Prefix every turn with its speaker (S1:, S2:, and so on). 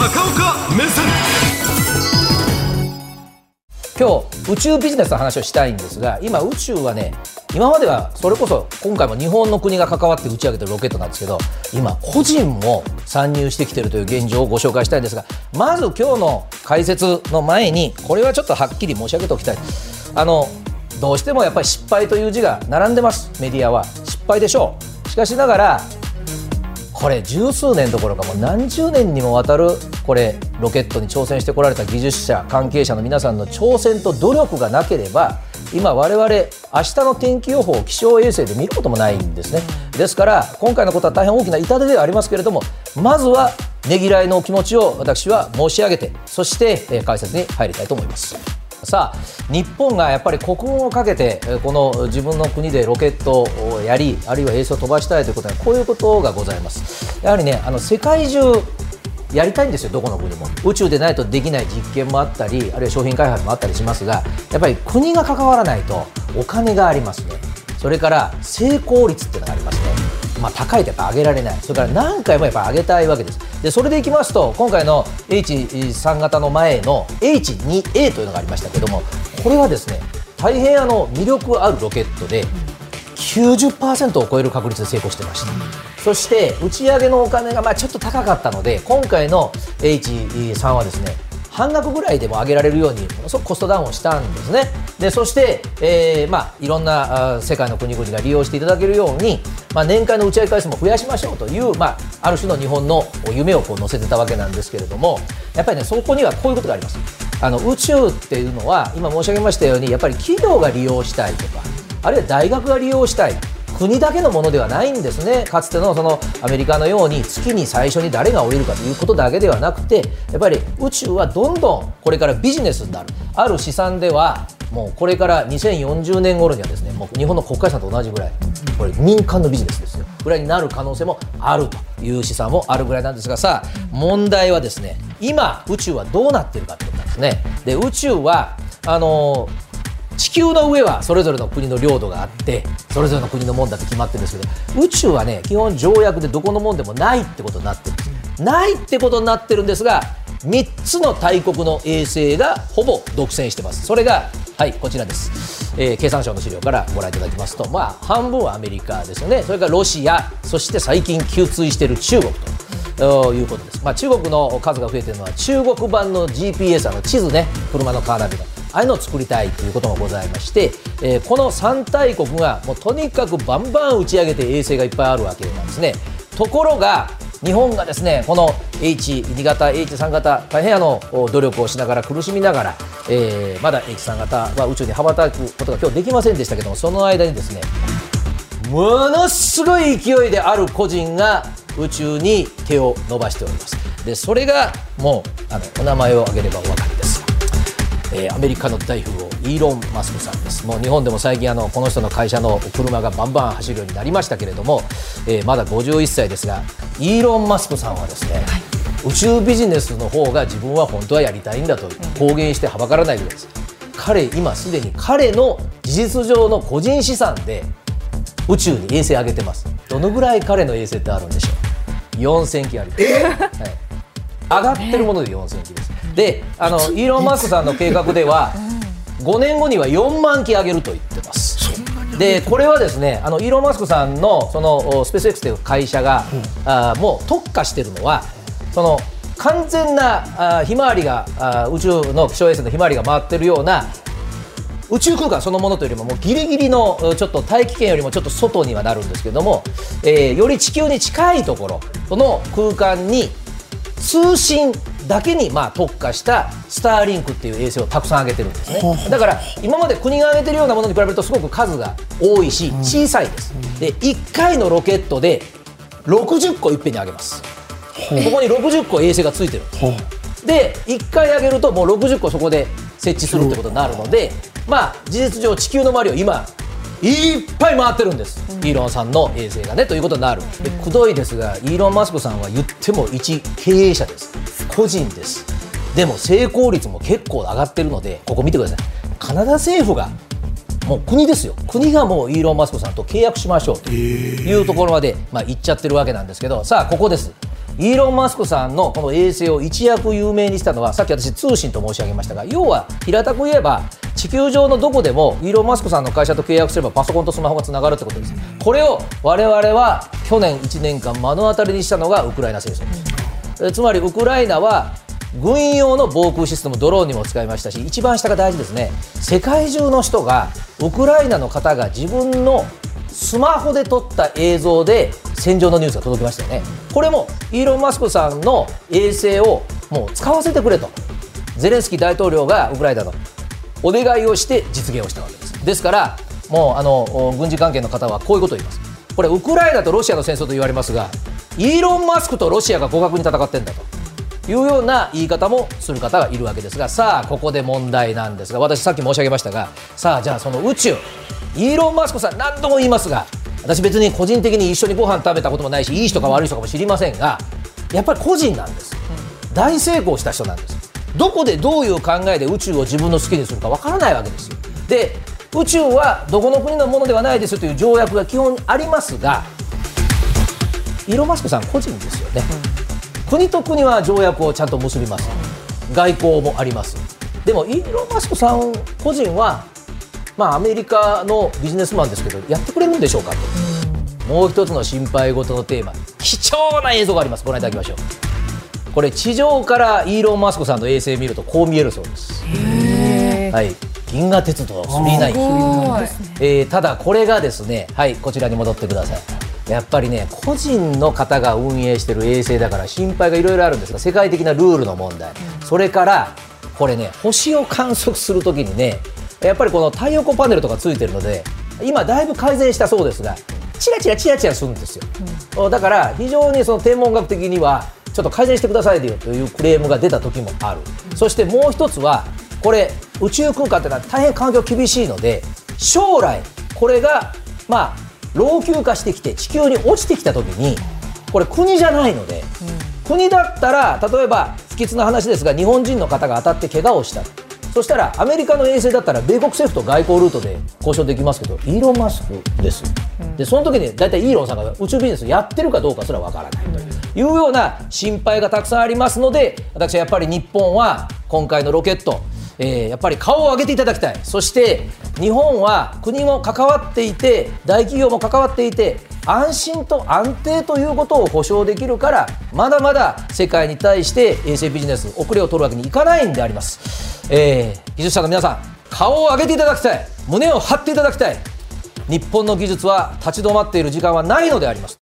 S1: 高岡目線。
S2: 今日宇宙ビジネスの話をしたいんですが今宇宙はね今まではそれこそ今回も日本の国が関わって打ち上げてるロケットなんですけど今個人も参入してきてるという現状をご紹介したいんですがまず今日の解説の前にこれはちょっとはっきり申し上げておきたい。あのどうしてもやっぱり失敗という字が並んでます。メディアは。失敗でしょう。しかしながらこれ十数年どころかもう何十年にもわたるこれロケットに挑戦してこられた技術者関係者の皆さんの挑戦と努力がなければ今我々明日の天気予報を気象衛星で見ることもないんですね。ですから今回のことは大変大きな痛手ではありますけれどもまずはねぎらいのお気持ちを私は申し上げてそして解説に入りたいと思います。さあ日本がやっぱり国運をかけてこの自分の国でロケットをやりあるいは衛星を飛ばしたいということはこういうことがございますやはりねあの世界中やりたいんですよ、どこの国も。宇宙でないとできない実験もあったり、あるいは商品開発もあったりしますが、やっぱり国が関わらないとお金がありますね。それから成功率っていうのがあります。まあ、高いとやっぱ上げられない、それから何回もやっぱ上げたいわけです。でそれでいきますと、今回の H3 型の前の H2A というのがありましたけども、これはですね、大変あの魅力あるロケットで、90%を超える確率で成功してました。そして打ち上げのお金がまあちょっと高かったので今回の H3 はですね半額ぐらいでも上げられるようにものすごくコストダウンをしたんですね。でそして、えーまあ、いろんなあ世界の国々が利用していただけるように、まあ、年間の打ち上げ回数も増やしましょうという、まあ、ある種の日本の夢をこう乗せてたわけなんですけれどもやっぱりねそこにはこういうことがあります。あの宇宙っていうのは今申し上げましたようにやっぱり企業が利用したいとかあるいは大学が利用したい国だけのものではないんですね、かつてのそのアメリカのように月に最初に誰が降りるかということだけではなくて、やっぱり宇宙はどんどんこれからビジネスになる、ある試算では、もうこれから2040年頃にはですねもう日本の国家予算と同じぐらい、これ、民間のビジネスですよ、ぐらいになる可能性もあるという試算もあるぐらいなんですが、さあ、問題はですね今、宇宙はどうなってるかということなんですね。で宇宙はあのー地球の上はそれぞれの国の領土があってそれぞれの国のもんだって決まってるんですけど宇宙はね基本条約でどこのもんでもないってことになってる。ないってことになってるんですが3つの大国の衛星がほぼ独占してます。それがはいこちらです、えー経産省の資料からご覧いただきますとまあ半分はアメリカですよね。それからロシアそして最近吸追している中国とということです、まあ、中国の数が増えているのは中国版の GPS の地図ね車のカーナビのああいうのを作りたいということもございまして、えーこの3大国がもうとにかくバンバン打ち上げて衛星がいっぱいあるわけなんですね。ところが日本がですねこの H2 型 H3 型大変あの努力をしながら苦しみながら、えーまだ H3 型は宇宙に羽ばたくことが今日できませんでしたけどもその間にですねものすごい勢いである個人が宇宙に手を伸ばしております。でそれがもうあのお名前を挙げればお分かり、えーアメリカの大富豪イーロン・マスクさんです。もう日本でも最近あのこの人の会社の車がバンバン走るようになりましたけれども、えーまだ51歳ですがイーロン・マスクさんはですね、宇宙ビジネスの方が自分は本当はやりたいんだと公言してはばからないぐらいです。彼今すでに彼の事実上の個人資産で宇宙に衛星上げてます。どのぐらい彼の衛星ってあるんでしょう？4000機あります、はい、上がってるもので4000機です。であのイーロン・マスクさんの計画では5年後には4万機上げると言ってます。でこれはですねあのイーロン・マスクさんのそのスペース X という会社が、あもう特化しているのはその完全なあひまわりがあ宇宙の気象衛星のひまわりが回ってるような宇宙空間そのものというよりももうギリギリのちょっと大気圏よりもちょっと外にはなるんですけども、えーより地球に近いところその空間に通信だけにまあ特化したスターリンクっていう衛星をたくさん上げてるんですね。だから今まで国が上げてるようなものに比べるとすごく数が多いし小さいです。で1回のロケットで60個いっぺんに上げます。ここに60個衛星がついてるで1回上げるともう60個そこで設置するってことになるのでまあ事実上地球の周りを今いっぱい回ってるんです、イーロンさんの衛星がねということになる。でくどいですがイーロン・マスクさんは言っても一経営者です。個人です。でも成功率も結構上がってるのでここ見てください。カナダ政府がもう国ですよ。国がもうイーロン・マスクさんと契約しましょうというところまで、まあ、行っちゃってるわけなんですけどさあここです。イーロン・マスクさんのこの衛星を一躍有名にしたのはさっき私通信と申し上げましたが要は平たく言えば地球上のどこでもイーロン・マスクさんの会社と契約すればパソコンとスマホがつながるってことです。これを我々は去年1年間目の当たりにしたのがウクライナ戦争。ですつまりウクライナは軍用の防空システムドローンにも使いましたし一番下が大事ですね。世界中の人がウクライナの方が自分のスマホで撮った映像で戦場のニュースが届きましたよね。これもイーロン・マスクさんの衛星をもう使わせてくれと。ゼレンスキー大統領がウクライナのお願いをして実現をしたわけです。ですからもうあの軍事関係の方はこういうことを言います。これウクライナとロシアの戦争と言われますがイーロン・マスクとロシアが互角に戦ってんだと。いうような言い方もする方がいるわけですがさあここで問題なんですが私さっき申し上げましたがさあじゃあその宇宙。イーロン・マスクさん何度も言いますが私別に個人的に一緒にご飯食べたこともないしいい人か悪い人かも知りませんがやっぱり個人なんです、大成功した人なんです。どこでどういう考えで宇宙を自分の好きにするかわからないわけですよ。で宇宙はどこの国のものではないですという条約が基本ありますがイーロン・マスクさん個人ですよね、うん、国と国は条約をちゃんと結びます。外交もあります。でもイーロン・マスクさん個人はまあ、アメリカのビジネスマンですけどやってくれるんでしょうかと、うん、もう一つの心配事のテーマ。貴重な映像があります。ご覧いただきましょうこれ地上からイーロン・マスクさんの衛星見るとこう見えるそうです。はい。銀河鉄道999、えー、ただこれがですねはいこちらに戻ってください。やっぱりね個人の方が運営している衛星だから心配がいろいろあるんですが世界的なルールの問題、うん、それからこれね星を観測するときにねやっぱりこの太陽光パネルとかついてるので今だいぶ改善したそうですがチラチラチラチラするんですよ、うん、だから非常にその天文学的にはちょっと改善してくださいよというクレームが出た時もある、そしてもう一つはこれ宇宙空間というのは大変環境厳しいので将来これがまあ老朽化してきて地球に落ちてきた時にこれ国じゃないので、うん、国だったら例えば不吉な話ですが日本人の方が当たって怪我をした。そしたらアメリカの衛星だったら米国政府と外交ルートで交渉できますけどイーロン・マスクです、うん、でその時に大体イーロンさんが宇宙ビジネスやってるかどうかすらわからないというような心配がたくさんありますので私はやっぱり日本は今回のロケットえー、やっぱり顔を上げていただきたい。そして日本は国も関わっていて大企業も関わっていて安心と安定ということを保証できるからまだまだ世界に対して衛星ビジネス遅れを取るわけにいかないんであります。えー、技術者の皆さん顔を上げていただきたい。胸を張っていただきたい。日本の技術は立ち止まっている時間はないのであります。